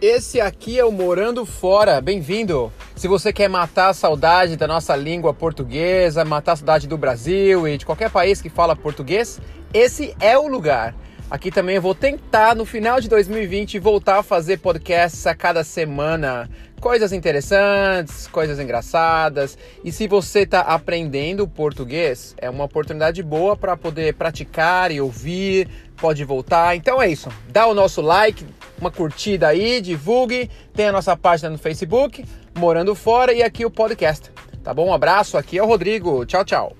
Esse aqui é o Morando Fora. Bem-vindo! Se você quer matar a saudade da nossa língua portuguesa, matar a saudade do Brasil e de qualquer país que fala português, esse é o lugar. Aqui também eu vou tentar no final de 2020 voltar a fazer podcasts a cada semana. Coisas interessantes, coisas engraçadas. E se você está aprendendo português, é uma oportunidade boa para poder praticar e ouvir. Pode voltar. Então é isso. Dá o nosso like, uma curtida aí, divulgue. Tem a nossa página no Facebook, Morando Fora, e aqui o podcast. Tá bom? Um abraço, aqui é o Rodrigo. Tchau, tchau.